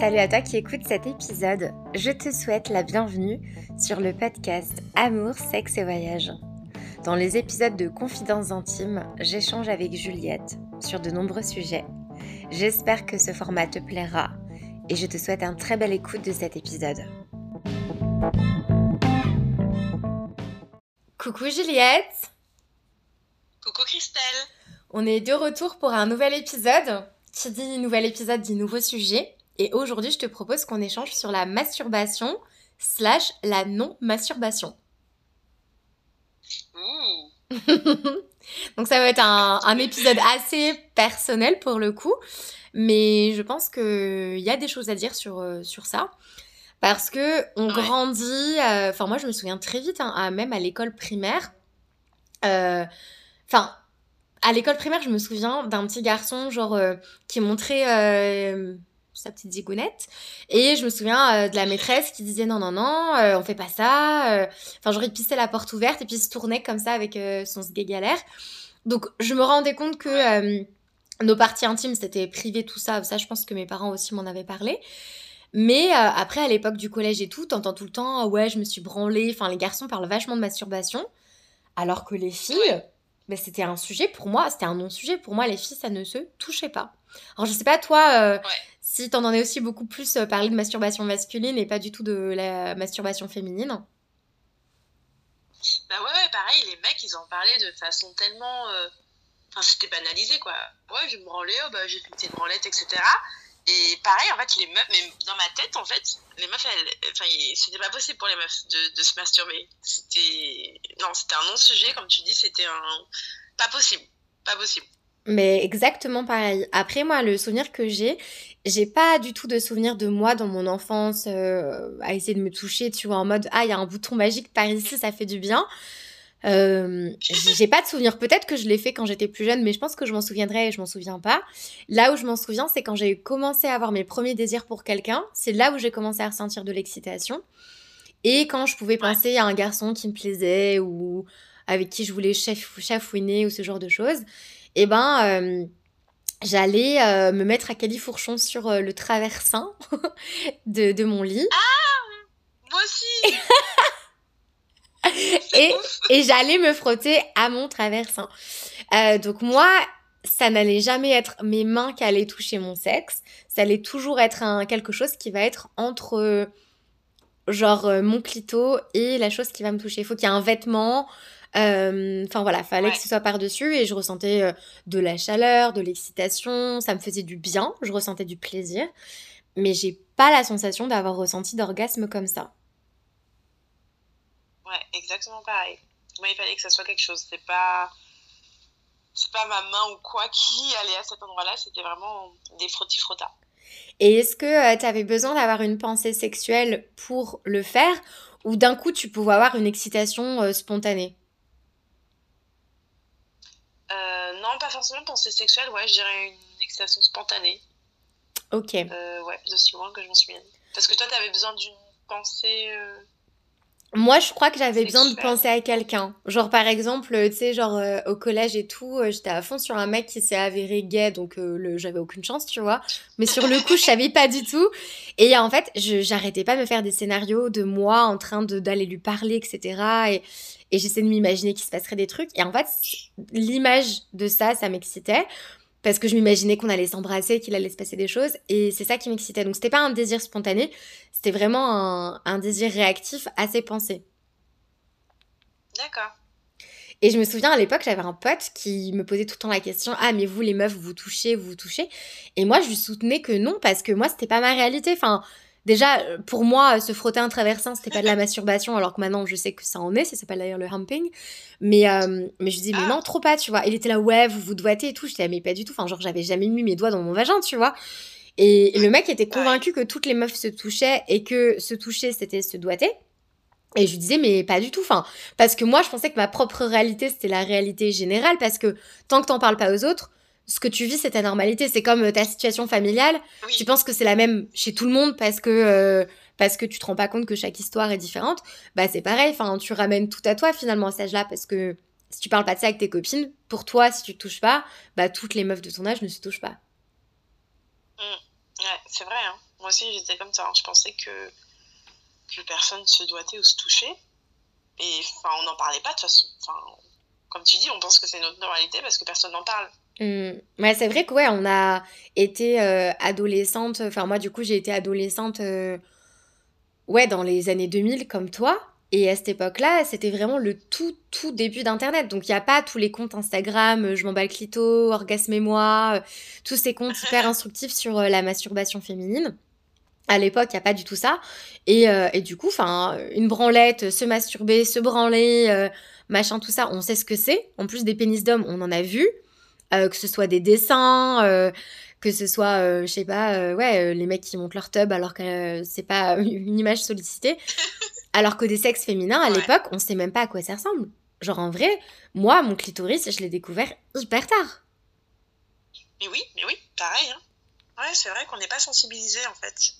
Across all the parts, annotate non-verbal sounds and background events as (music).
Salut à toi qui écoutes cet épisode. Je te souhaite la bienvenue sur le podcast Amour, sexe et voyage. Dans les épisodes de Confidences intimes, j'échange avec Juliette sur de nombreux sujets. J'espère que ce format te plaira et je te souhaite un très bel écoute de cet épisode. Coucou Juliette Coucou Christelle On est de retour pour un nouvel épisode. Qui dit nouvel épisode dit nouveau sujet. Et aujourd'hui, je te propose qu'on échange sur la masturbation slash la non-masturbation. (laughs) Donc ça va être un, épisode assez personnel pour le coup, mais je pense qu'il y a des choses à dire sur, euh, sur ça. Parce que on grandit, euh, enfin moi je me souviens très vite, hein, même à l'école primaire. Euh, enfin, à l'école primaire, je me souviens d'un petit garçon genre qui montrait sa petite zigounette. Et je me souviens euh, de la maîtresse qui disait non, non, non, euh, on fait pas ça. Euh. Enfin, il pissait la porte ouverte et puis il se tournait comme ça avec son sgeg galère. Donc, je me rendais compte que nos parties intimes, c'était privé, tout ça. Ça, je pense que mes parents aussi m'en avaient parlé. Mais après, à l'époque du collège et tout, t'entends tout le temps, ouais, je me suis branlée. Enfin, les garçons parlent vachement de masturbation. Alors que les filles, ben, c'était un sujet pour moi, c'était un non-sujet. Pour moi, les filles, ça ne se touchait pas. Alors, je sais pas, toi, si t'en en es aussi beaucoup plus euh, parlé de masturbation masculine et pas du tout de la masturbation féminine. Bah ouais, ouais, pareil, les mecs, ils en parlaient de façon tellement... Euh, enfin, c'était banalisé, quoi. Ouais, je me branlais, bah, j'ai fait une branlette, etc. Et pareil, en fait, les meufs, mais dans ma tête, en fait, les meufs, enfin, c'était pas possible pour les meufs de, de se masturber. C'était, non, c'était un non-sujet, comme tu dis, c'était un, pas possible, pas possible. Mais exactement pareil. Après, moi, le souvenir que j'ai, j'ai pas du tout de souvenir de moi dans mon enfance euh, à essayer de me toucher, tu vois, en mode ah, il y a un bouton magique par ici, ça fait du bien. Euh, j'ai pas de souvenir. Peut-être que je l'ai fait quand j'étais plus jeune, mais je pense que je m'en souviendrai et je m'en souviens pas. Là où je m'en souviens, c'est quand j'ai commencé à avoir mes premiers désirs pour quelqu'un. C'est là où j'ai commencé à ressentir de l'excitation. Et quand je pouvais penser à un garçon qui me plaisait ou avec qui je voulais chafouiner ou ce genre de choses et eh ben euh, j'allais euh, me mettre à califourchon sur euh, le traversin (laughs) de, de, mon lit. Ah Moi aussi (laughs) Et, et j'allais me frotter à mon traversin. donc moi, ça n'allait jamais être mes mains qui allaient toucher mon sexe. Ça allait toujours être un, quelque chose qui va être entre genre mon clito et la chose qui va me toucher. Il faut qu'il y ait un vêtement, enfin voilà, fallait que ce soit par-dessus et je ressentais euh, de la chaleur, de l'excitation, ça me faisait du bien, je ressentais du plaisir, mais j'ai pas la sensation d'avoir ressenti d'orgasme comme ça. Ouais, exactement pareil. Moi, il fallait que ça soit quelque chose. C'est pas, c'est pas ma main ou quoi qui (laughs) allait à cet endroit-là. C'était vraiment des frottis-frottas. Et est-ce que euh, tu avais besoin d'avoir une pensée sexuelle pour le faire ou d'un coup tu pouvais avoir une excitation spontanée euh, non, pas forcément pensée sexuelle, ouais, je dirais une excitation spontanée. Ok. Euh, ouais, de si loin que je m'en souviens. Parce que toi, tu avais besoin d'une pensée. Euh, Moi, je crois que j'avais besoin de penser à quelqu'un. Genre, par exemple, tu sais, genre au collège et tout, j'étais à fond sur un mec qui s'est avéré gay, donc j'avais aucune chance, tu vois. Mais sur le coup, je savais pas du tout. Et en fait, j'arrêtais pas de me faire des scénarios de moi en train d'aller lui parler, etc. Et, et j'essaie de m'imaginer qu'il se passerait des trucs. Et en fait, l'image de ça, ça m'excitait parce que je m'imaginais qu'on allait s'embrasser, qu'il allait se passer des choses, et c'est ça qui m'excitait. Donc c'était pas un désir spontané, c'était vraiment un, désir réactif assez pensé. D'accord. Et je me souviens à l'époque, j'avais un pote qui me posait tout le temps la question Ah, mais vous les meufs, vous touchez, vous vous touchez? Et moi, je lui soutenais que non, parce que moi, c'était pas ma réalité. Enfin, Déjà, euh, pour moi, se frotter un traversin, c'était pas de la masturbation, alors que maintenant, je sais que ça en est, ça s'appelle d'ailleurs le humping. Mais, euh, mais je dis, mais non, trop pas, tu vois. Il était là, ouais, vous vous doigtez et tout. Je disais, mais pas du tout. Enfin, genre, j'avais jamais mis mes doigts dans mon vagin, tu vois. Et le mec était convaincu que toutes les meufs se touchaient et que se toucher, c'était se doiter. Et je lui disais, mais pas du tout. Enfin, parce que moi, je pensais que ma propre réalité, c'était la réalité générale, parce que tant que t'en parles pas aux autres, ce que tu vis, c'est ta normalité. C'est comme euh, ta situation familiale. Tu penses que c'est la même chez tout le monde parce que, euh, parce que tu te rends pas compte que chaque histoire est différente. Bah, c'est pareil. Enfin, tu ramènes tout à toi finalement à cet âge-là parce que si tu parles pas de ça avec tes copines, pour toi, si tu te touches pas, bah, toutes les meufs de ton âge ne se touchent pas. Mmh. Ouais, c'est vrai. Hein. Moi aussi, j'étais comme ça. Hein. Je pensais que, que personne se doigtait ou se touchait. Et enfin, on n'en parlait pas de toute façon. Enfin, comme tu dis, on pense que c'est notre normalité parce que personne n'en parle. Mmh. Ouais, c'est vrai que ouais, on a été euh, adolescente. Enfin, moi, du coup, j'ai été adolescente euh, ouais, dans les années 2000 comme toi. Et à cette époque-là, c'était vraiment le tout, tout début d'Internet. Donc, il n'y a pas tous les comptes Instagram, euh, je m'en bats le clito, orgasme-moi, tous ces comptes (laughs) hyper instructifs sur la masturbation féminine. À l'époque, il n'y a pas du tout ça. Et, et du coup, enfin, une branlette, se masturber, se branler, machin, tout ça, on sait ce que c'est. En plus des pénis d'hommes, on en a vu. Euh, que ce soit des dessins, euh, que ce soit, euh, je sais pas, ouais, les mecs qui montent leur tub alors que c'est pas (laughs) une image sollicitée. (laughs) Alors que des sexes féminins, à l'époque, on sait même pas à quoi ça ressemble. Genre en vrai, moi, mon clitoris, je l'ai découvert hyper tard. Mais oui, mais oui, pareil. Hein. Ouais, c'est vrai qu'on n'est pas sensibilisé en fait.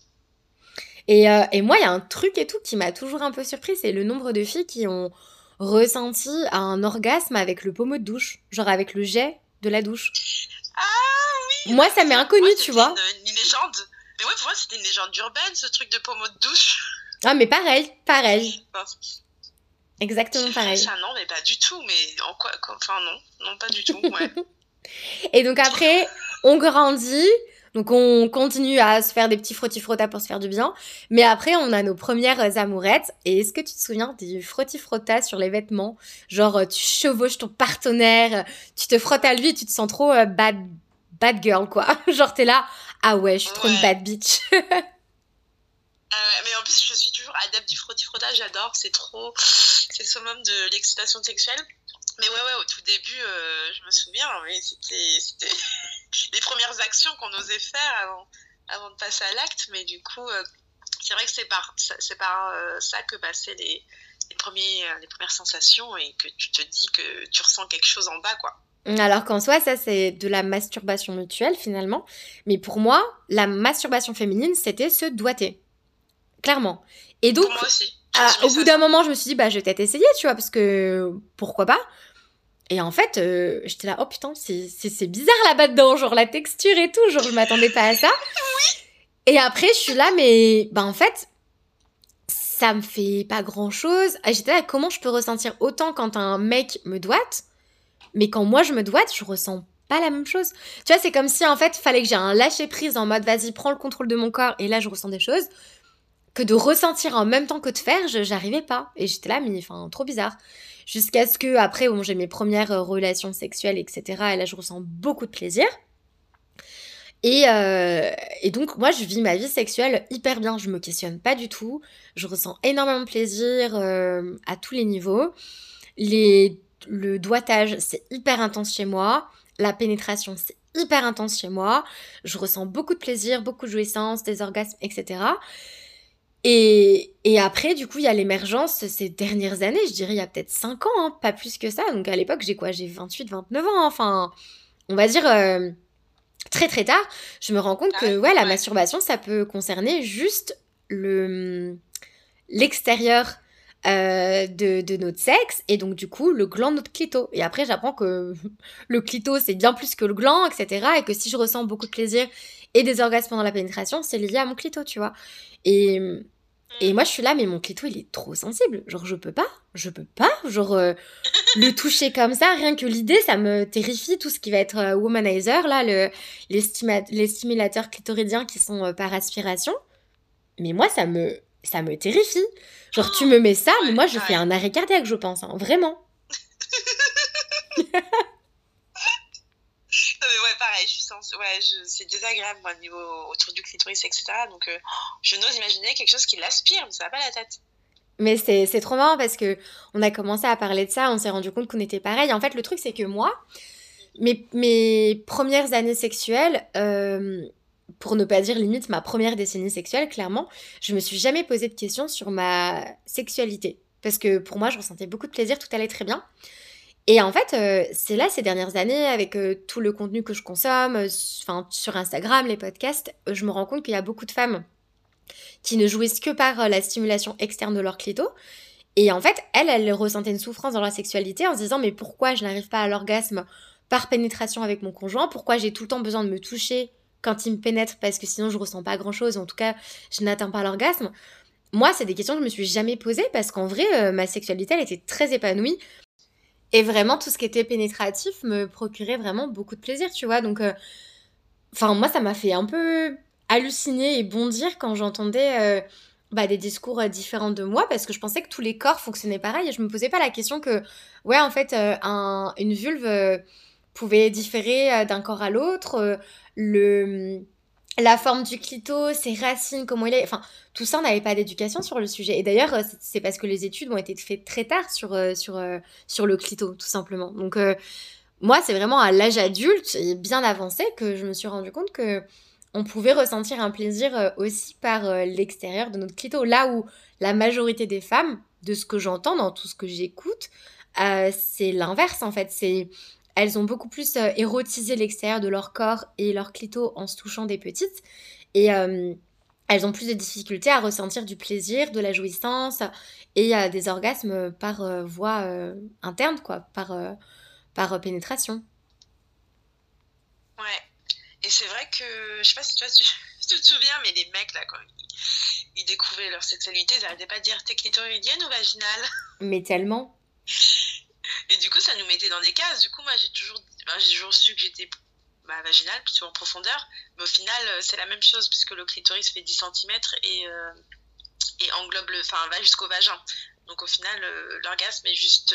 Et, et moi, il y a un truc et tout qui m'a toujours un peu surpris, c'est le nombre de filles qui ont ressenti un orgasme avec le pommeau de douche, genre avec le jet de la douche. Ah oui Moi, ça m'est inconnu, tu vois. Une, une, légende. Mais ouais, pour moi, c'était une légende urbaine, ce truc de pommeau de douche. Ah, mais pareil, pareil. Exactement pareil. Ça, non, mais pas du tout. Mais en quoi, Enfin, non, non, pas du tout. Ouais. (laughs) Et donc après, on grandit. Donc on continue à se faire des petits frottis-frottas pour se faire du bien. Mais après, on a nos premières amourettes. Et est-ce que tu te souviens du frottis-frottas sur les vêtements? Genre, tu chevauches ton partenaire, tu te frottes à lui, tu te sens trop euh, bad, bad girl, quoi. (laughs) Genre, t'es là, ah ouais, je suis trop une bad bitch. (laughs) Euh, mais en plus, je suis toujours adepte du frottis-frottage, j'adore, c'est trop. C'est le summum de l'excitation sexuelle. Mais ouais, ouais, au tout début, euh, je me souviens, oui, c'était (laughs) les premières actions qu'on osait faire avant, avant de passer à l'acte. Mais du coup, euh, c'est vrai que c'est par, c'est par euh, ça que passaient les, les, premiers, les premières sensations et que tu te dis que tu ressens quelque chose en bas, quoi. Alors qu'en soi, ça c'est de la masturbation mutuelle finalement. Mais pour moi, la masturbation féminine, c'était se doiter. Clairement. Et donc, pour moi aussi. Au bout d'un moment, je me suis dit, bah, je vais peut-être essayer, tu vois, parce que pourquoi pas et en fait, euh, j'étais là, oh putain, c'est bizarre là-bas dedans, genre la texture et tout, genre je m'attendais pas à ça. Et après, je suis là, mais bah en fait, ça me fait pas grand-chose. J'étais là, comment je peux ressentir autant quand un mec me doite, mais quand moi je me doite, je ressens pas la même chose. Tu vois, c'est comme si en fait, il fallait que j'ai un lâcher prise en mode vas-y, prends le contrôle de mon corps et là je ressens des choses que de ressentir en même temps que de faire, j'arrivais pas. Et j'étais là, mais enfin, trop bizarre. Jusqu'à ce que, après, bon, j'ai mes premières euh, relations sexuelles, etc. Et là, je ressens beaucoup de plaisir. Et, euh, et, donc, moi, je vis ma vie sexuelle hyper bien. Je me questionne pas du tout. Je ressens énormément de plaisir euh, à tous les niveaux. Le doigtage, c'est hyper intense chez moi. La pénétration, c'est hyper intense chez moi. Je ressens beaucoup de plaisir, beaucoup de jouissance, des orgasmes, etc. Et, et après, du coup, il y a l'émergence ces dernières années, je dirais il y a peut-être 5 ans, hein, pas plus que ça. Donc à l'époque, j'ai quoi? J'ai 28, 29 ans, enfin, on va dire euh, très très tard. Je me rends compte que ouais, la masturbation, ça peut concerner juste le l'extérieur euh, de, de, notre sexe et donc du coup le gland de notre clito. Et après j'apprends que (laughs) le clito c'est bien plus que le gland, etc. Et que si je ressens beaucoup de plaisir et des orgasmes pendant la pénétration, c'est lié à mon clito, tu vois. Et, et moi, je suis là, mais mon clito, il est trop sensible. Genre, je peux pas. Je peux pas. Genre, euh, le toucher comme ça, rien que l'idée, ça me terrifie. Tout ce qui va être euh, womanizer, là, le, les, les, stimulateurs clitoridiens qui sont euh, par aspiration. Mais moi, ça me, ça me terrifie. Genre, tu me mets ça, mais moi, je fais un arrêt cardiaque, je pense. Hein, vraiment. (laughs) ouais, pareil, je suis sens... ouais, c'est désagréable, moi, au niveau autour du clitoris, etc. Donc, euh, je n'ose imaginer quelque chose qui l'aspire, mais ça va pas la tête. Mais c'est trop marrant parce que on a commencé à parler de ça, on s'est rendu compte qu'on était pareil. En fait, le truc, c'est que moi, mes, mes premières années sexuelles, euh, pour ne pas dire limite ma première décennie sexuelle, clairement, je me suis jamais posé de questions sur ma sexualité. Parce que pour moi, je ressentais beaucoup de plaisir, tout allait très bien. Et en fait, euh, c'est là ces dernières années, avec euh, tout le contenu que je consomme, euh, enfin sur Instagram, les podcasts, je me rends compte qu'il y a beaucoup de femmes qui ne jouissent que par la stimulation externe de leur clito. Et en fait, elles, elles ressentaient une souffrance dans leur sexualité en se disant mais pourquoi je n'arrive pas à l'orgasme par pénétration avec mon conjoint? Pourquoi j'ai tout le temps besoin de me toucher quand il me pénètre? Parce que sinon je ressens pas grand chose, en tout cas je n'atteins pas l'orgasme. Moi, c'est des questions que je me suis jamais posées parce qu'en vrai, ma sexualité, elle était très épanouie. Et vraiment, tout ce qui était pénétratif me procurait vraiment beaucoup de plaisir, tu vois. Donc, euh, enfin, moi, ça m'a fait un peu halluciner et bondir quand j'entendais euh, bah, des discours différents de moi parce que je pensais que tous les corps fonctionnaient pareil et je me posais pas la question que, ouais, en fait, un, une vulve pouvait différer d'un corps à l'autre. le la forme du clito, ses racines, comment il est. Enfin, tout ça, on n'avait pas d'éducation sur le sujet. Et d'ailleurs, euh, c'est parce que les études ont été faites très tard sur, euh, euh, le clito, tout simplement. Donc, moi, c'est vraiment à l'âge adulte et bien avancé que je me suis rendu compte que on pouvait ressentir un plaisir aussi par l'extérieur de notre clito. Là où la majorité des femmes, de ce que j'entends dans tout ce que j'écoute, c'est l'inverse en fait. C'est elles ont beaucoup plus euh, érotisé l'extérieur de leur corps et leur clito en se touchant des petites. Et euh, elles ont plus de difficultés à ressentir du plaisir, de la jouissance et euh, des orgasmes par voie interne, quoi, par, par pénétration. Ouais. Et c'est vrai que, je sais pas si toi tu, (laughs) te souviens, mais les mecs, là, quand ils, découvraient leur sexualité, ils n'arrêtaient pas de dire t'es clitoridienne ou vaginale? Mais tellement. Et du coup, ça nous mettait dans des cases. Du coup, moi, j'ai toujours, j'ai toujours su que j'étais bah, vaginale, plutôt en profondeur. Mais au final, euh, c'est la même chose, puisque le clitoris fait 10 cm et, euh, et englobe le, enfin, va jusqu'au vagin. Donc au final, euh, l'orgasme est juste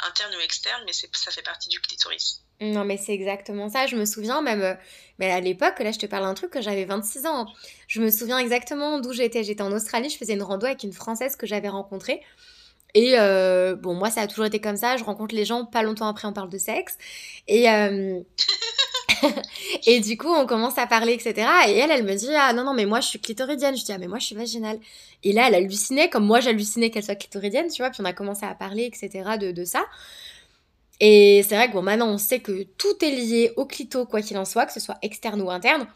interne ou externe, mais ça fait partie du clitoris. Non, mais c'est exactement ça. Je me souviens même, mais à l'époque, là, je te parle d'un truc que j'avais 26 ans. Je me souviens exactement d'où j'étais. J'étais en Australie, je faisais une rando avec une Française que j'avais rencontrée. Et euh, bon, moi, ça a toujours été comme ça. Je rencontre les gens, pas longtemps après, on parle de sexe. Et, euh, (laughs) et du coup, on commence à parler, etc. Et elle, elle me dit Ah non, non, mais moi, je suis clitoridienne. Je dis Ah, mais moi, je suis vaginale. Et là, elle hallucinait, comme moi, j'hallucinais qu'elle soit clitoridienne, tu vois. Puis on a commencé à parler, etc. de, de ça. Et c'est vrai que bon, maintenant, on sait que tout est lié au clito, quoi qu'il en soit, que ce soit externe ou interne.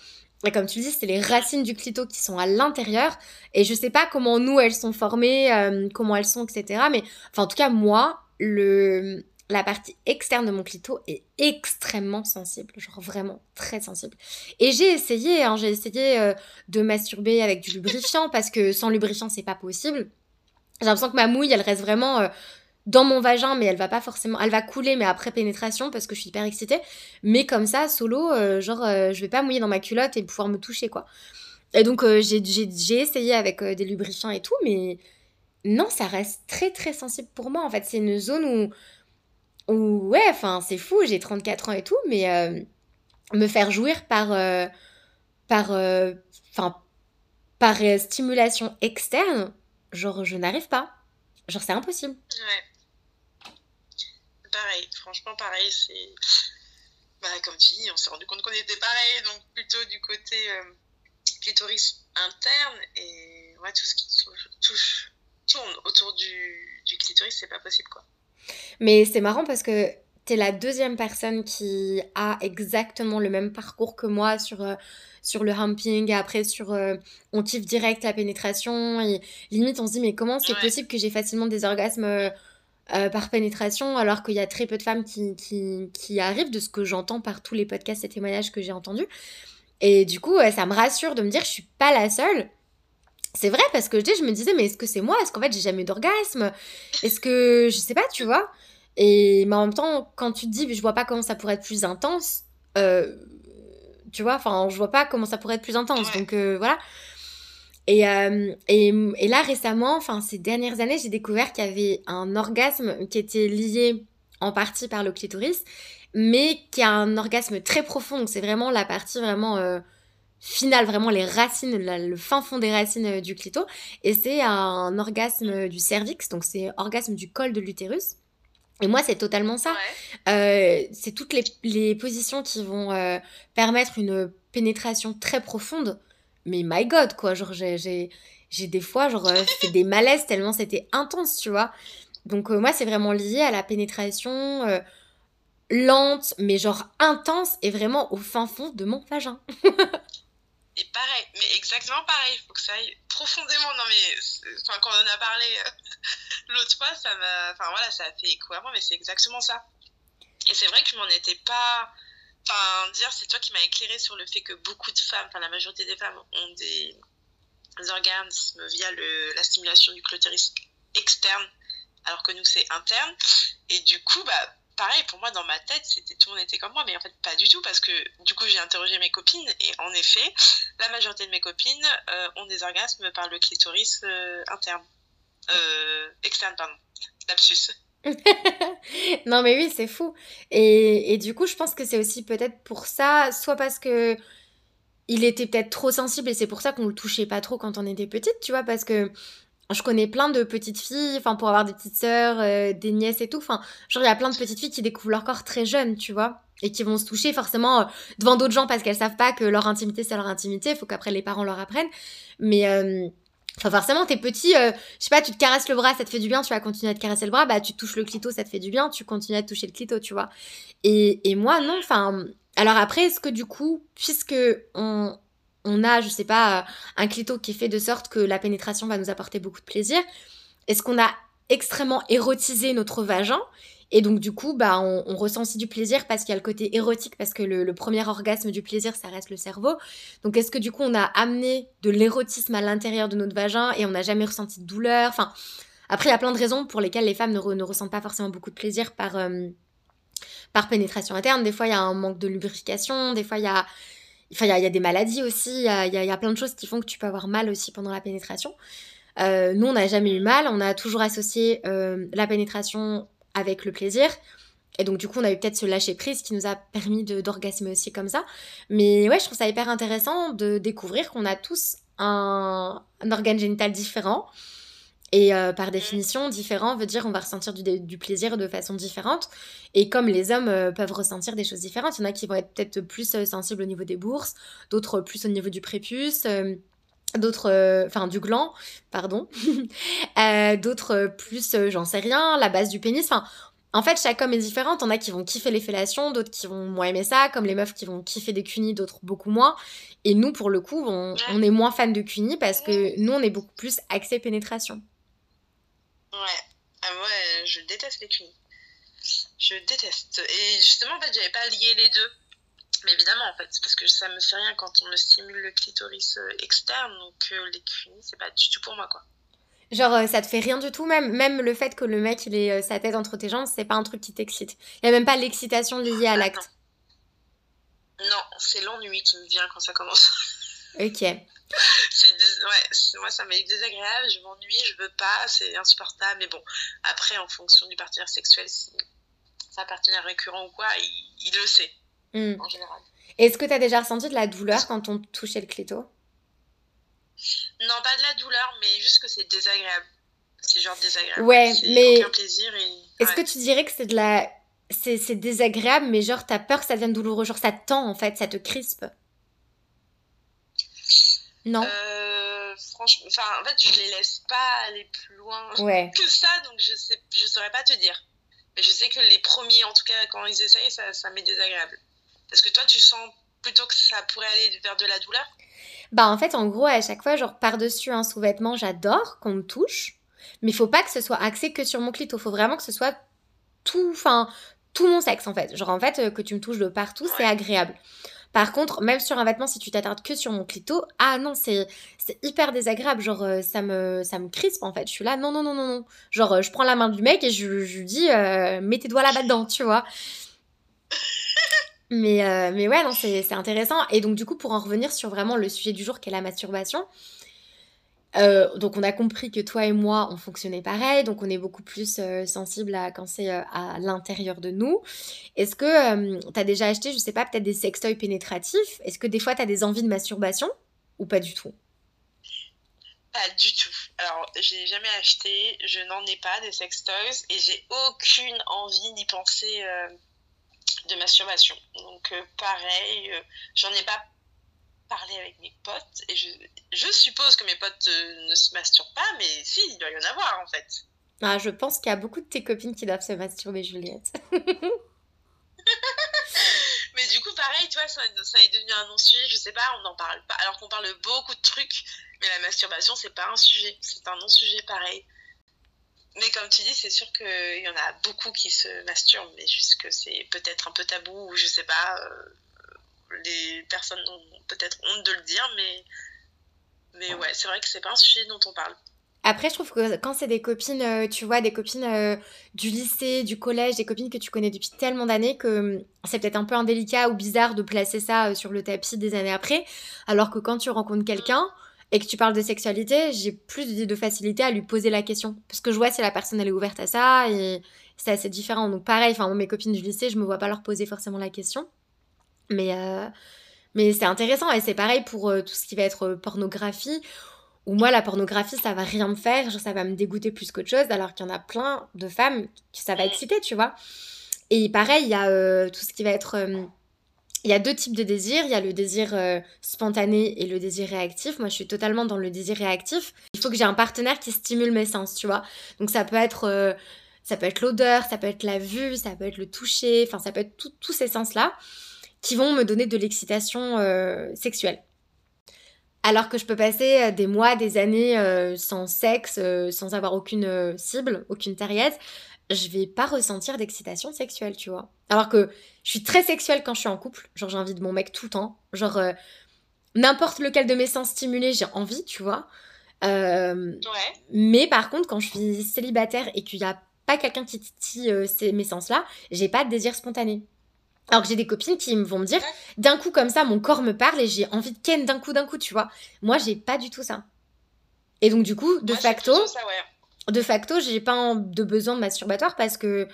Comme tu le dis, c'est les racines du clito qui sont à l'intérieur. Et je sais pas comment nous, elles sont formées, euh, comment elles sont, etc. Mais enfin, en tout cas, moi, la partie externe de mon clito est extrêmement sensible. Genre vraiment très sensible. Et j'ai essayé, hein, j'ai essayé euh, de masturber avec du lubrifiant parce que sans lubrifiant, c'est pas possible. J'ai l'impression que ma mouille, elle reste vraiment euh, dans mon vagin, mais elle va pas forcément, elle va couler, mais après pénétration parce que je suis hyper excitée. Mais comme ça, solo, euh, genre, euh, je vais pas mouiller dans ma culotte et pouvoir me toucher, quoi. Et donc, euh, j'ai essayé avec des lubrifiants et tout, mais non, ça reste très très sensible pour moi. En fait, c'est une zone où, où ouais, enfin, c'est fou, j'ai 34 ans et tout, mais me faire jouir par, par, enfin, par stimulation externe, genre, je n'arrive pas. Genre, c'est impossible. Ouais pareil. Franchement, pareil, c'est. Bah, comme tu dis, on s'est rendu compte qu'on était pareil, donc plutôt du côté euh, clitoris interne et ouais, tout ce qui touche, tourne autour du, du clitoris, c'est pas possible quoi. Mais c'est marrant parce que t'es la deuxième personne qui a exactement le même parcours que moi sur, euh, sur le humping, et après sur euh, on kiffe direct la pénétration, et limite on se dit mais comment c'est possible que j'ai facilement des orgasmes euh, par pénétration, alors qu'il y a très peu de femmes qui, qui, arrivent, de ce que j'entends par tous les podcasts et témoignages que j'ai entendus. Et du coup, ça me rassure de me dire que je suis pas la seule. C'est vrai parce que je, je me disais, mais est-ce que c'est moi? Est-ce qu'en fait j'ai jamais eu d'orgasme? Est-ce que je sais pas, tu vois? Et mais en même temps, quand tu te dis, je vois pas comment ça pourrait être plus intense, euh, tu vois, enfin, je vois pas comment ça pourrait être plus intense. Donc euh, voilà. Euh, et, et, là, récemment, enfin, ces dernières années, j'ai découvert qu'il y avait un orgasme qui était lié en partie par le clitoris, mais qui a un orgasme très profond. C'est vraiment la partie vraiment euh, finale, vraiment les racines, le fin fond des racines euh, du clito. Et c'est un orgasme du cervix, donc c'est orgasme du col de l'utérus. Et moi, c'est totalement ça. c'est toutes les, les, positions qui vont permettre une pénétration très profonde mais my god, quoi. Genre, j'ai des fois, genre, euh, fait des malaises tellement c'était intense, tu vois. Donc, euh, moi, c'est vraiment lié à la pénétration euh, lente, mais genre intense et vraiment au fin fond de mon vagin. (laughs) et pareil, mais exactement pareil. Il faut que ça aille profondément. Non, mais enfin, quand on en a parlé (laughs) l'autre fois, ça m'a. Enfin, voilà, ça a fait écho mais c'est exactement ça. Et c'est vrai que je m'en étais pas enfin, dire, c'est toi qui m'as éclairé sur le fait que beaucoup de femmes, enfin la majorité des femmes ont des, orgasmes via le, la stimulation du clitoris externe, alors que nous c'est interne. Et du coup, bah pareil, pour moi, dans ma tête, c'était tout le monde était comme moi, mais en fait, pas du tout, parce que du coup, j'ai interrogé mes copines, et en effet, la majorité de mes copines euh, ont des orgasmes par le clitoris euh, interne. Euh, externe, pardon. Lapsus. (laughs) non, mais oui, c'est fou. Et, et, du coup, je pense que c'est aussi peut-être pour ça, soit parce que il était peut-être trop sensible et c'est pour ça qu'on le touchait pas trop quand on était petite, tu vois, parce que je connais plein de petites filles, enfin pour avoir des petites sœurs, euh, des nièces et tout, enfin genre il y a plein de petites filles qui découvrent leur corps très jeunes, tu vois, et qui vont se toucher forcément euh, devant d'autres gens parce qu'elles savent pas que leur intimité c'est leur intimité, il faut qu'après les parents leur apprennent, mais euh, Enfin, forcément, t'es petit, je sais pas, tu te caresses le bras, ça te fait du bien, tu vas continuer à te caresser le bras, bah tu touches le clito, ça te fait du bien, tu continues à te toucher le clito, tu vois. Et, moi, non, enfin. Alors après, est-ce que du coup, puisque on, on a, je sais pas, un clito qui fait de sorte que la pénétration va nous apporter beaucoup de plaisir Est-ce qu'on a extrêmement érotisé notre vagin et donc du coup, bah, on, ressent aussi du plaisir parce qu'il y a le côté érotique, parce que le, premier orgasme du plaisir, ça reste le cerveau. Donc est-ce que du coup, on a amené de l'érotisme à l'intérieur de notre vagin et on n'a jamais ressenti de douleur? Enfin, après, il y a plein de raisons pour lesquelles les femmes ne, ressentent pas forcément beaucoup de plaisir par, euh, par pénétration interne. Des fois, il y a un manque de lubrification, des fois, il y a, Enfin, il y, des maladies aussi, il y a, y a, plein de choses qui font que tu peux avoir mal aussi pendant la pénétration. Euh, nous, on n'a jamais eu mal, on a toujours associé euh, la pénétration avec le plaisir. Et donc, du coup, on a eu peut-être ce lâcher prise qui nous a permis d'orgasmer aussi comme ça. Mais ouais, je trouve ça hyper intéressant de découvrir qu'on a tous un, un organe génital différent et euh, par définition, différent veut dire on va ressentir du, plaisir de façon différente. Et comme les hommes euh, peuvent ressentir des choses différentes, il y en a qui vont être peut-être plus euh, sensibles au niveau des bourses, d'autres plus au niveau du prépuce, d'autres, enfin du gland, pardon, (laughs) d'autres plus, j'en sais rien, la base du pénis. Enfin, en fait, chaque homme est différent. On a qui vont kiffer les fellations, d'autres qui vont moins aimer ça, comme les meufs qui vont kiffer des cunis, d'autres beaucoup moins. Et nous, pour le coup, on, on est moins fan de cunis parce que nous, on est beaucoup plus axé pénétration. Ouais. Ah, moi, je déteste les cunis. Je déteste. Et justement, en fait, j'avais pas lié les deux. Mais évidemment, en fait, parce que ça me fait rien quand on me stimule le clitoris euh, externe. Donc, euh, les cunis, c'est pas du tout pour moi, quoi. Genre, euh, ça te fait rien du tout, même, même le fait que le mec il ait sa tête entre tes jambes, c'est pas un truc qui t'excite. Il y a même pas l'excitation liée à ah, l'acte. Non, c'est l'ennui qui me vient quand ça commence. (laughs) Ok. ouais, moi ça eu désagréable, je m'ennuie, je veux pas, c'est insupportable. Mais bon, après, en fonction du partenaire sexuel, si c'est un partenaire récurrent ou quoi, il, le sait, hmm. en général. Est-ce que tu as déjà ressenti de la douleur quand on touchait le clito? Non, pas de la douleur, mais juste que c'est désagréable. C'est genre désagréable. Ouais, mais. Aucun plaisir. Et... Est-ce que tu dirais que c'est de la. C'est désagréable, mais genre t'as peur que ça devienne douloureux, genre ça tend en fait, ça te crispe? Non? Euh, franchement, enfin, en fait, je les laisse pas aller plus loin que ça, donc je sais, je saurais pas te dire. Mais je sais que les premiers, en tout cas, quand ils essayent, ça, ça m'est désagréable. Parce que toi, tu sens plutôt que ça pourrait aller vers de la douleur? Bah, en fait, en gros, à chaque fois, genre, par-dessus un sous-vêtement, j'adore qu'on me touche. Mais il faut pas que ce soit axé que sur mon clito. Faut vraiment que ce soit tout, enfin, tout mon sexe, en fait. Genre, en fait, euh, que tu me touches de partout, c'est agréable. Par contre, même sur un vêtement, si tu t'attardes que sur mon clito, ah non, c'est hyper désagréable. Genre, euh, ça me, ça me crispe en fait. Je suis là, non, non, non, non, non. Genre, euh, je prends la main du mec et je, lui dis, euh, mets tes doigts là-bas dedans, tu vois. Mais, mais ouais, c'est intéressant. Et donc, du coup, pour en revenir sur vraiment le sujet du jour qui est la masturbation, euh, donc on a compris que toi et moi, on fonctionnait pareil, donc on est beaucoup plus euh, sensible à quand c'est euh, à l'intérieur de nous. Est-ce que tu as déjà acheté, je sais pas, peut-être des sextoys pénétratifs? Est-ce que des fois tu as des envies de masturbation? Ou pas du tout? Pas du tout. Alors, j'ai jamais acheté, je n'en ai pas des sextoys et j'ai aucune envie d'y penser de masturbation. Donc pareil, j'en ai pas parler avec mes potes et je, je suppose que mes potes euh, ne se masturbent pas, mais si, il doit y en avoir en fait. Ah, je pense qu'il y a beaucoup de tes copines qui doivent se masturber, Juliette. (laughs) mais du coup, pareil, tu vois, ça, ça est devenu un non-sujet, je sais pas, on n'en parle pas, alors qu'on parle beaucoup de trucs, mais la masturbation, c'est pas un sujet, c'est un non-sujet pareil. Mais comme tu dis, c'est sûr qu'il y en a beaucoup qui se masturbent, mais juste que c'est peut-être un peu tabou, ou je sais pas. Euh, les personnes ont peut-être honte de le dire, mais, mais ouais, c'est vrai que c'est pas un sujet dont on parle. Après, je trouve que quand c'est des copines, euh, tu vois, des copines euh, du lycée, du collège, des copines que tu connais depuis tellement d'années que hum, c'est peut-être un peu indélicat ou bizarre de placer ça sur le tapis des années après. Alors que quand tu rencontres quelqu'un et que tu parles de sexualité, j'ai plus de facilité à lui poser la question. Parce que je vois si la personne elle est ouverte à ça et c'est assez différent. Donc pareil, enfin, mes copines du lycée, je me vois pas leur poser forcément la question. Mais, mais c'est intéressant et c'est pareil pour tout ce qui va être pornographie ou moi la pornographie ça va rien me faire, genre ça va me dégoûter plus qu'autre chose, alors qu'il y en a plein de femmes qui ça va exciter, tu vois. Et pareil, il y a euh, tout ce qui va être... Euh, il y a deux types de désirs, il y a le désir euh, spontané et le désir réactif. Moi je suis totalement dans le désir réactif. Il faut que j'ai un partenaire qui stimule mes sens, tu vois. Donc ça peut être... ça peut être l'odeur, ça peut être la vue, ça peut être le toucher, enfin ça peut être tous ces sens-là qui vont me donner de l'excitation sexuelle. Alors que je peux passer euh, des mois, des années euh, sans sexe, euh, sans avoir aucune cible, aucune tariette, je vais pas ressentir d'excitation sexuelle, tu vois. Alors que je suis très sexuelle quand je suis en couple, genre j'ai envie de mon mec tout le temps, genre n'importe lequel de mes sens stimulés, j'ai envie, tu vois. Mais par contre, quand je suis célibataire et qu'il n'y a pas quelqu'un qui titille mes sens-là, j'ai pas de désir spontané. Alors que j'ai des copines qui vont me dire, d'un coup comme ça, mon corps me parle et j'ai envie de ken d'un coup, d'un coup, tu vois. Moi, j'ai pas du tout ça. Et donc, du coup, de facto, de facto, j'ai pas de besoin de masturbatoire parce que,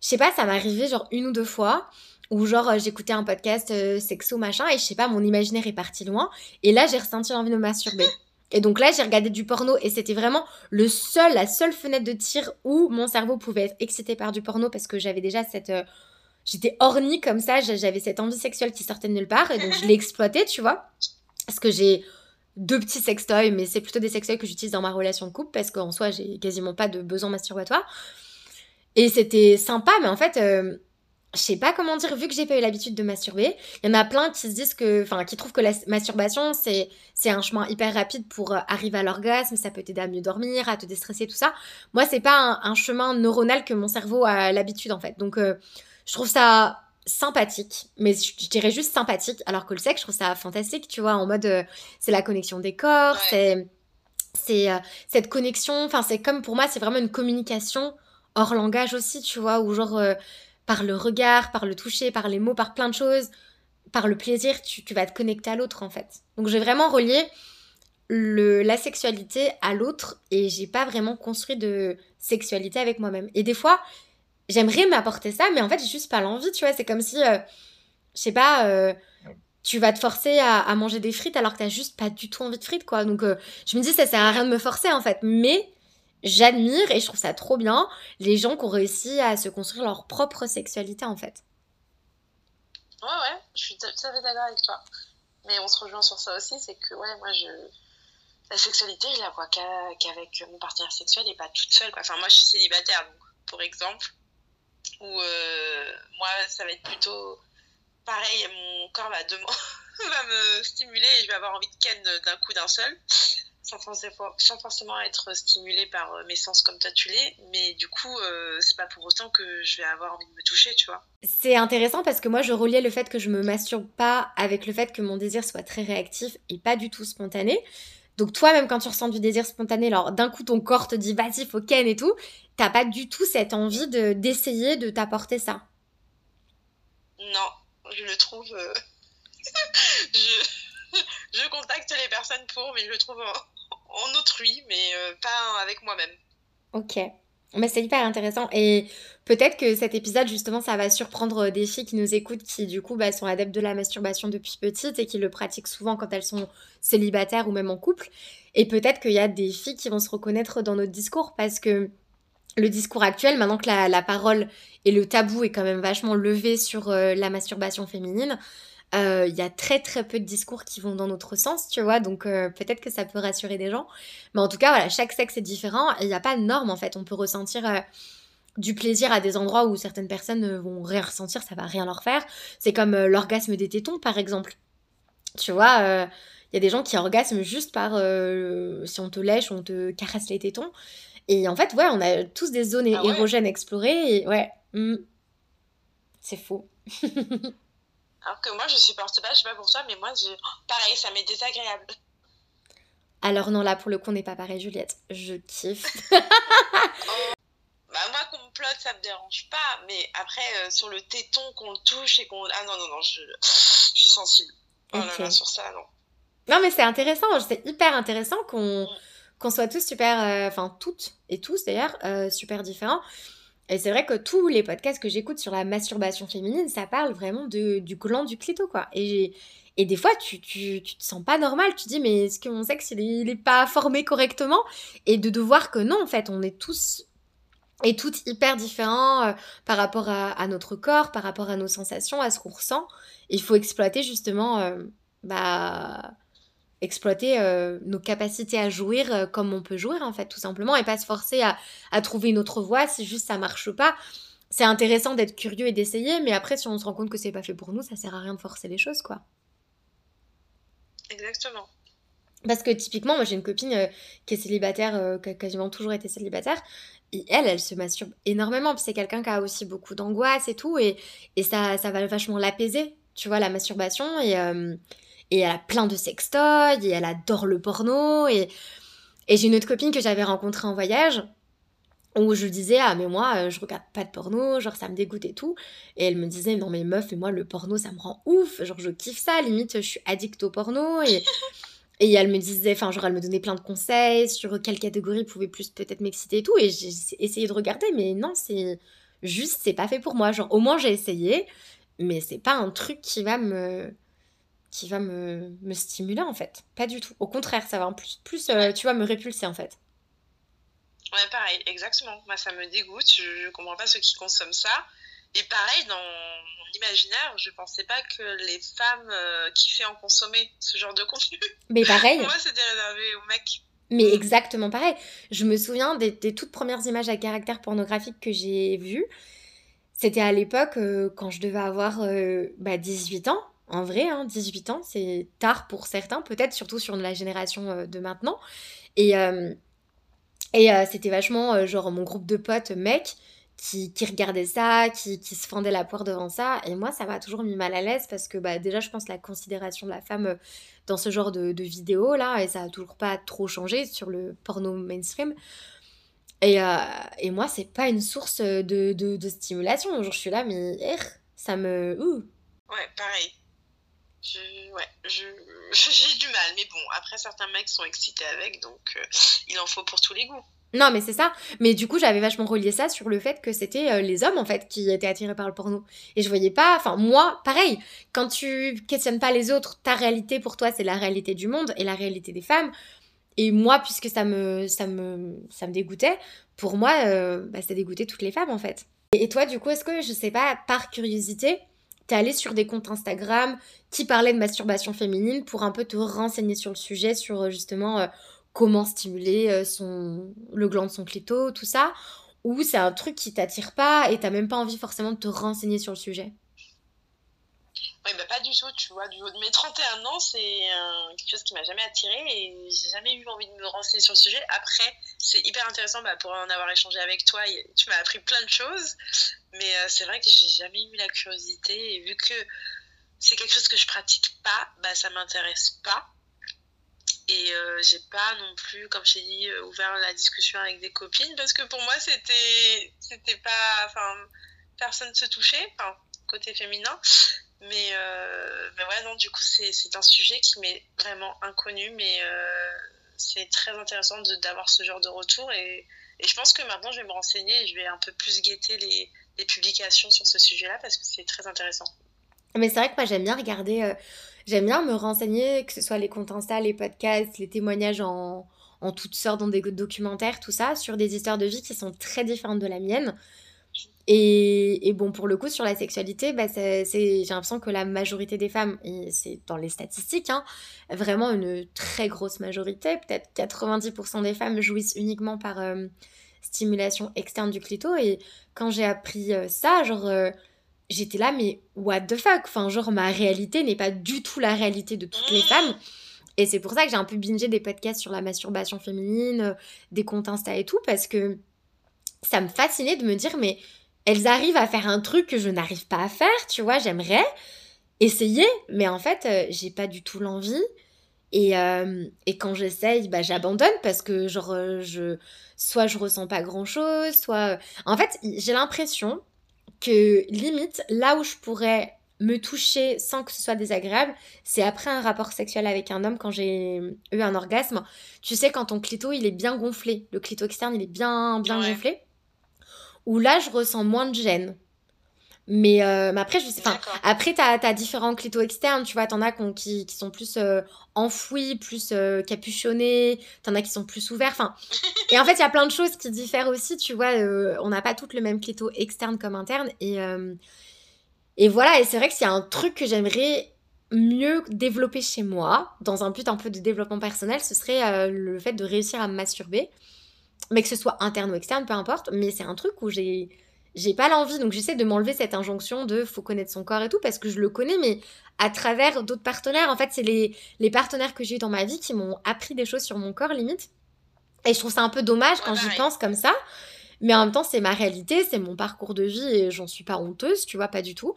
je sais pas, ça m'est arrivé genre une ou deux fois où genre euh, j'écoutais un podcast euh, sexo machin et je sais pas, mon imaginaire est parti loin et là j'ai ressenti l'envie de me masturber. Et donc là, j'ai regardé du porno et c'était vraiment le seul, la seule fenêtre de tir où mon cerveau pouvait être excité par du porno parce que j'avais déjà cette euh, j'étais ornie comme ça, j'avais cette envie sexuelle qui sortait de nulle part et donc je l'ai exploité, tu vois. Parce que j'ai deux petits sextoys, mais c'est plutôt des sextoys que j'utilise dans ma relation de couple parce qu'en soi, j'ai quasiment pas de besoin masturbatoire. Et c'était sympa, mais en fait, euh, je sais pas comment dire, vu que j'ai pas eu l'habitude de masturber, il y en a plein qui se disent que, enfin, qui trouvent que la masturbation, c'est, c'est un chemin hyper rapide pour euh, arriver à l'orgasme, ça peut t'aider à mieux dormir, à te déstresser, tout ça. Moi, c'est pas un, chemin neuronal que mon cerveau a l'habitude, en fait. Donc, euh, je trouve ça sympathique, mais je, dirais juste sympathique, alors que le sexe, je trouve ça fantastique, tu vois, en mode, euh, c'est la connexion des corps, c'est c'est euh, cette connexion, enfin c'est comme pour moi, c'est vraiment une communication hors langage aussi, tu vois, ou genre euh, par le regard, par le toucher, par les mots, par plein de choses, par le plaisir, tu, tu vas te connecter à l'autre en fait. Donc j'ai vraiment relié le, la sexualité à l'autre et j'ai pas vraiment construit de sexualité avec moi-même. Et des fois, j'aimerais m'apporter ça, mais en fait, j'ai juste pas l'envie, tu vois. C'est comme si, euh, je sais pas, euh, tu vas te forcer à, manger des frites alors que t'as juste pas du tout envie de frites, quoi. Donc, euh, je me dis, ça sert à rien de me forcer, en fait. Mais j'admire et je trouve ça trop bien les gens qui ont réussi à se construire leur propre sexualité, en fait. Ouais, ouais, je suis tout à fait d'accord avec toi. Mais on se rejoint sur ça aussi, c'est que, ouais, moi, je. La sexualité, je la vois qu'avec mon partenaire sexuel et pas toute seule, quoi. Enfin, moi, je suis célibataire, donc, pour exemple où euh, moi, ça va être plutôt pareil, mon corps (laughs) va, me stimuler et je vais avoir envie de ken d'un coup d'un seul, sans forcément, être stimulé par euh, mes sens comme toi tu l'es, mais du coup, euh, c'est pas pour autant que je vais avoir envie de me toucher, tu vois. C'est intéressant parce que moi, je reliais le fait que je me masturbe pas avec le fait que mon désir soit très réactif et pas du tout spontané. Donc toi, même quand tu ressens du désir spontané, alors d'un coup ton corps te dit vas-y, faut ken et tout, t'as pas du tout cette envie de d'essayer de t'apporter ça? Non, je le trouve. Euh, (laughs) je... je... contacte les personnes pour, mais je le trouve en, autrui, mais euh, pas avec moi-même. Ok. Mais c'est hyper intéressant. Et peut-être que cet épisode, justement, ça va surprendre des filles qui nous écoutent, qui du coup bah, sont adeptes de la masturbation depuis petite et qui le pratiquent souvent quand elles sont célibataires ou même en couple. Et peut-être qu'il y a des filles qui vont se reconnaître dans notre discours parce que le discours actuel, maintenant que la, parole et le tabou est quand même vachement levé sur euh, la masturbation féminine, euh, il y a très très peu de discours qui vont dans notre sens, tu vois, donc euh, peut-être que ça peut rassurer des gens. Mais en tout cas, voilà, chaque sexe est différent et il n'y a pas de norme en fait. On peut ressentir euh, du plaisir à des endroits où certaines personnes vont rien ressentir, ça va rien leur faire. C'est comme l'orgasme des tétons par exemple. Tu vois, il y a des gens qui orgasment juste par si on te lèche, on te caresse les tétons. Et en fait, ouais, on a tous des zones Ah ouais? érogènes explorées. Et ouais, hmm. c'est faux. (laughs) Alors que moi, je supporte pas, je sais pas pour toi, mais moi, je... oh, pareil, ça m'est désagréable. Alors non, là, pour le coup, on n'est pas pareil, Juliette. Je kiffe. (laughs) (laughs) Bah, moi, qu'on me plotte, ça me dérange pas, mais après, euh, sur le téton, qu'on le touche et qu'on. Ah non, non, non, je, je suis sensible. Oh là Ok. là, sur ça, non. Non, mais c'est intéressant. C'est hyper intéressant qu'on Mm. qu'on soit tous super, euh, enfin toutes et tous d'ailleurs, euh, super différents. Et c'est vrai que tous les podcasts que j'écoute sur la masturbation féminine, ça parle vraiment de, du gland du clito, quoi. Et, et des fois, tu, tu, tu te sens pas normal. Tu te dis, mais est-ce que mon sexe, il est, il est pas formé correctement? Et de, de voir que non, en fait, on est tous et toutes hyper différents euh, par rapport à, à notre corps, par rapport à nos sensations, à ce qu'on ressent. Il faut exploiter justement, euh, bah, exploiter euh, nos capacités à jouir euh, comme on peut jouir en fait, tout simplement, et pas se forcer à, à trouver une autre voie si juste ça marche pas. C'est intéressant d'être curieux et d'essayer, mais après, si on se rend compte que c'est pas fait pour nous, ça sert à rien de forcer les choses, quoi. Exactement. Parce que typiquement, moi j'ai une copine euh, qui est célibataire, qui a quasiment toujours été célibataire, et elle, elle se masturbe énormément, puis c'est quelqu'un qui a aussi beaucoup d'angoisse et tout, et, et ça, ça va vachement l'apaiser, tu vois, la masturbation, et, et elle a plein de sextoys, et elle adore le porno, et, et j'ai une autre copine que j'avais rencontrée en voyage, où je lui disais, ah mais moi, euh, je regarde pas de porno, genre ça me dégoûte et tout, et elle me disait, non mais meuf, et moi le porno ça me rend ouf, genre je kiffe ça, limite je suis addict au porno, et... (laughs) Et elle me disait, enfin, genre, elle me donnait plein de conseils sur quelle catégorie pouvait plus peut-être m'exciter et tout. Et j'ai essayé de regarder, mais non, c'est juste, c'est pas fait pour moi. Genre, au moins, j'ai essayé, mais c'est pas un truc qui va me qui va me, me stimuler en fait. Pas du tout. Au contraire, ça va en plus, plus euh, tu vois, me répulser en fait. Ouais, pareil, exactement. Moi, ça me dégoûte. Je, je comprends pas ceux qui consomment ça. Et pareil, dans mon imaginaire, je pensais pas que les femmes euh, kiffaient en consommer ce genre de contenu. Mais pareil, Pour (laughs) moi, c'était réservé aux mecs. mais exactement pareil. Je me souviens des, des toutes premières images à caractère pornographique que j'ai vues. C'était à l'époque euh, quand je devais avoir euh, bah, 18 ans. En vrai, hein, 18 ans, c'est tard pour certains, peut-être surtout sur la génération euh, de maintenant. Et, euh, et euh, c'était vachement genre mon groupe de potes mecs qui, qui regardaient ça, qui, qui se fendaient la poire devant ça. Et moi, ça m'a toujours mis mal à l'aise parce que bah, déjà, je pense la considération de la femme dans ce genre de, vidéos là, et ça a toujours pas trop changé sur le porno mainstream. Et, euh, et moi, c'est pas une source de, de, stimulation. Genre, je suis là, mais ça me. Ouais, pareil. Je, (laughs) j'ai du mal. Mais bon, après, certains mecs sont excités avec, donc euh, il en faut pour tous les goûts. Non, mais c'est ça. Mais du coup, j'avais vachement relié ça sur le fait que c'était euh, les hommes, en fait, qui étaient attirés par le porno. Et je voyais pas. Enfin, moi, pareil, quand tu questionnes pas les autres, ta réalité pour toi, c'est la réalité du monde et la réalité des femmes. Et moi, puisque ça me, ça me, me dégoûtait, pour moi, euh, bah, ça dégoûtait toutes les femmes, en fait. Et, et toi, du coup, est-ce que, je sais pas, par curiosité, t'es allé sur des comptes Instagram qui parlaient de masturbation féminine pour un peu te renseigner sur le sujet, sur euh, justement euh, comment stimuler euh, son, le gland de son clito, tout ça? Ou c'est un truc qui t'attire pas et t'as même pas envie forcément de te renseigner sur le sujet? Ouais, bah pas du tout, tu vois. Du haut de mes 31 ans, c'est quelque chose qui m'a jamais attiré et j'ai jamais eu envie de me renseigner sur le sujet. Après, c'est hyper intéressant bah, pour en avoir échangé avec toi. Tu m'as appris plein de choses, mais euh, c'est vrai que j'ai jamais eu la curiosité et vu que c'est quelque chose que je pratique pas, bah ça m'intéresse pas. Et euh, j'ai pas non plus, comme je t'ai dit, euh, ouvert la discussion avec des copines parce que pour moi c'était c'était pas. Enfin, personne se touchait, enfin, côté féminin. Mais, euh, ouais, non, du coup, c'est c'est un sujet qui m'est vraiment inconnu, mais c'est très intéressant de- d'avoir ce genre de retour. Et, et je pense que maintenant, je vais me renseigner et je vais un peu plus guetter les, publications sur ce sujet-là parce que c'est très intéressant. Mais c'est vrai que moi j'aime bien regarder, euh, j'aime bien me renseigner, que ce soit les comptes Insta, les podcasts, les témoignages en, en toutes sortes, dans des documentaires, tout ça, sur des histoires de vie qui sont très différentes de la mienne. Et, et bon, pour le coup, sur la sexualité, bah, c'est, j'ai l'impression que la majorité des femmes, et c'est dans les statistiques, hein, vraiment une très grosse majorité, peut-être 90% des femmes jouissent uniquement par euh, stimulation externe du clito. Et quand j'ai appris euh, ça, genre, euh, j'étais là, mais what the fuck? Enfin, genre, ma réalité n'est pas du tout la réalité de toutes les femmes. Et c'est pour ça que j'ai un peu bingé des podcasts sur la masturbation féminine, des comptes Insta et tout, parce que ça me fascinait de me dire, mais elles arrivent à faire un truc que je n'arrive pas à faire, tu vois, j'aimerais essayer, mais en fait, euh, j'ai pas du tout l'envie. Et, euh, et, quand j'essaye, bah, j'abandonne parce que genre, je, soit je ressens pas grand chose, soit. En fait, j'ai l'impression que limite, là où je pourrais me toucher sans que ce soit désagréable, c'est après un rapport sexuel avec un homme quand j'ai eu un orgasme. Tu sais, quand ton clito, il est bien gonflé, le clito externe, il est bien, bien gonflé, où là, je ressens moins de gêne. Mais, euh, après, je sais, après, t'as as différents clitos externes, tu vois, t'en as qui, qui, sont plus euh, enfouis, plus euh, capuchonnés, t'en as qui sont plus ouverts, enfin... (laughs) et en fait, il y a plein de choses qui diffèrent aussi, tu vois, on n'a pas toutes le même clito externe comme interne, et et voilà, et c'est vrai que c'est un truc que j'aimerais mieux développer chez moi, dans un but un peu de développement personnel, ce serait le fait de réussir à me masturber. Mais que ce soit interne ou externe, peu importe. Mais c'est un truc où j'ai j'ai pas l'envie, donc j'essaie de m'enlever cette injonction de faut connaître son corps et tout, parce que je le connais, mais à travers d'autres partenaires. En fait, c'est les, les partenaires que j'ai eu dans ma vie qui m'ont appris des choses sur mon corps, limite. Et je trouve ça un peu dommage quand j'y pense comme ça. Mais en même temps, c'est ma réalité, c'est mon parcours de vie et j'en suis pas honteuse, tu vois, pas du tout.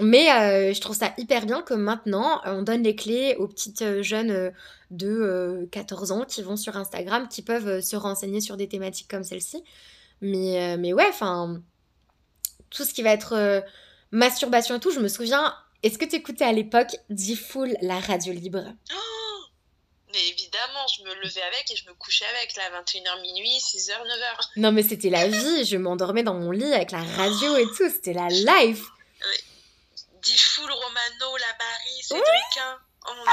Mais euh, je trouve ça hyper bien que maintenant, on donne les clés aux petites euh, jeunes euh, de 14 ans qui vont sur Instagram, qui peuvent se renseigner sur des thématiques comme celle-ci. Mais, mais ouais, enfin, tout ce qui va être masturbation et tout, je me souviens, est-ce que tu écoutais à l'époque D-Full, la radio libre? Oh mais évidemment, je me levais avec et je me couchais avec, là, 21h minuit, 6h, 9h. Non, mais c'était la vie. Je m'endormais dans mon lit avec la radio et tout. C'était la life. Oui. Full Romano, la Barry, Cédricin. Oh (laughs)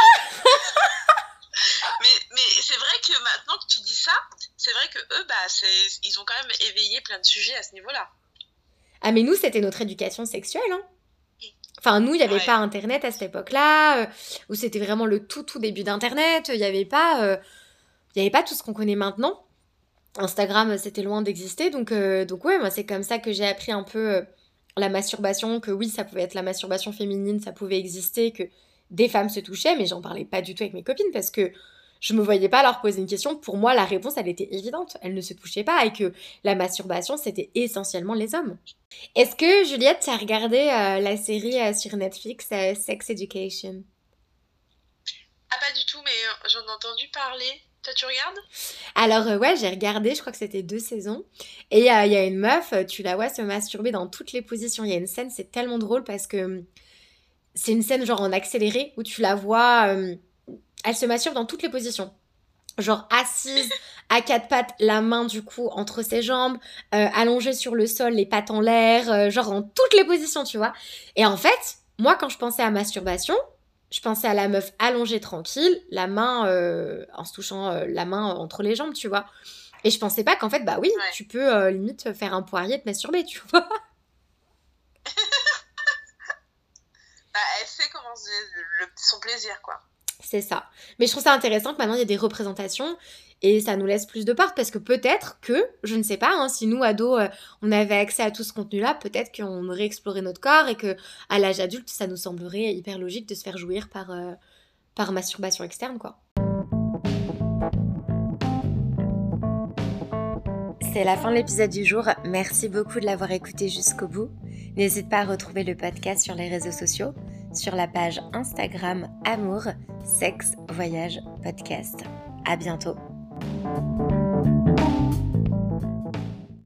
mais mais c'est vrai que maintenant que tu dis ça, c'est vrai que eux, bah, ils ont quand même éveillé plein de sujets à ce niveau-là. Ah, mais nous, c'était notre éducation sexuelle, hein. Enfin, nous, il n'y avait pas Internet à cette époque-là, euh, où c'était vraiment le tout, tout début d'Internet. Il n'y avait pas, euh, y avait pas tout ce qu'on connaît maintenant. Instagram, c'était loin d'exister. Donc, euh, donc ouais, moi, c'est comme ça que j'ai appris un peu la masturbation, que oui, ça pouvait être la masturbation féminine, ça pouvait exister, que des femmes se touchaient, mais j'en parlais pas du tout avec mes copines parce que je me voyais pas leur poser une question. Pour moi, la réponse, elle était évidente. Elle ne se touchait pas et que la masturbation, c'était essentiellement les hommes. Est-ce que, Juliette, tu as regardé euh, la série euh, sur Netflix euh, Sex Education? Ah, pas du tout, mais j'en ai entendu parler. Toi, tu regardes? Alors, ouais, j'ai regardé, je crois que c'était deux saisons. Et il y a une meuf, tu la vois se masturber dans toutes les positions. Il y a une scène, c'est tellement drôle parce que hum, c'est une scène genre en accéléré où tu la vois hum, elle se masturbe dans toutes les positions. Genre assise (laughs) à quatre pattes, la main du coup entre ses jambes, euh, allongée sur le sol, les pattes en l'air, euh, genre en toutes les positions, tu vois. Et en fait, moi quand je pensais à masturbation, je pensais à la meuf allongée tranquille, la main euh, en se touchant la main entre les jambes, tu vois. Et je pensais pas qu'en fait, bah oui, tu peux limite faire un poirier te masturber, tu vois. (laughs) bah, elle sait comment son plaisir, quoi. C'est ça. Mais je trouve ça intéressant que maintenant il y a des représentations et ça nous laisse plus de portes parce que peut-être que, je ne sais pas, hein, si nous ados euh, on avait accès à tout ce contenu-là, peut-être qu'on aurait exploré notre corps et que à l'âge adulte ça nous semblerait hyper logique de se faire jouir par, euh, par masturbation externe quoi. C'est la fin de l'épisode du jour. Merci beaucoup de l'avoir écouté jusqu'au bout. N'hésite pas à retrouver le podcast sur les réseaux sociaux sur la page Instagram Amour, Sexe, Voyage, Podcast. À bientôt.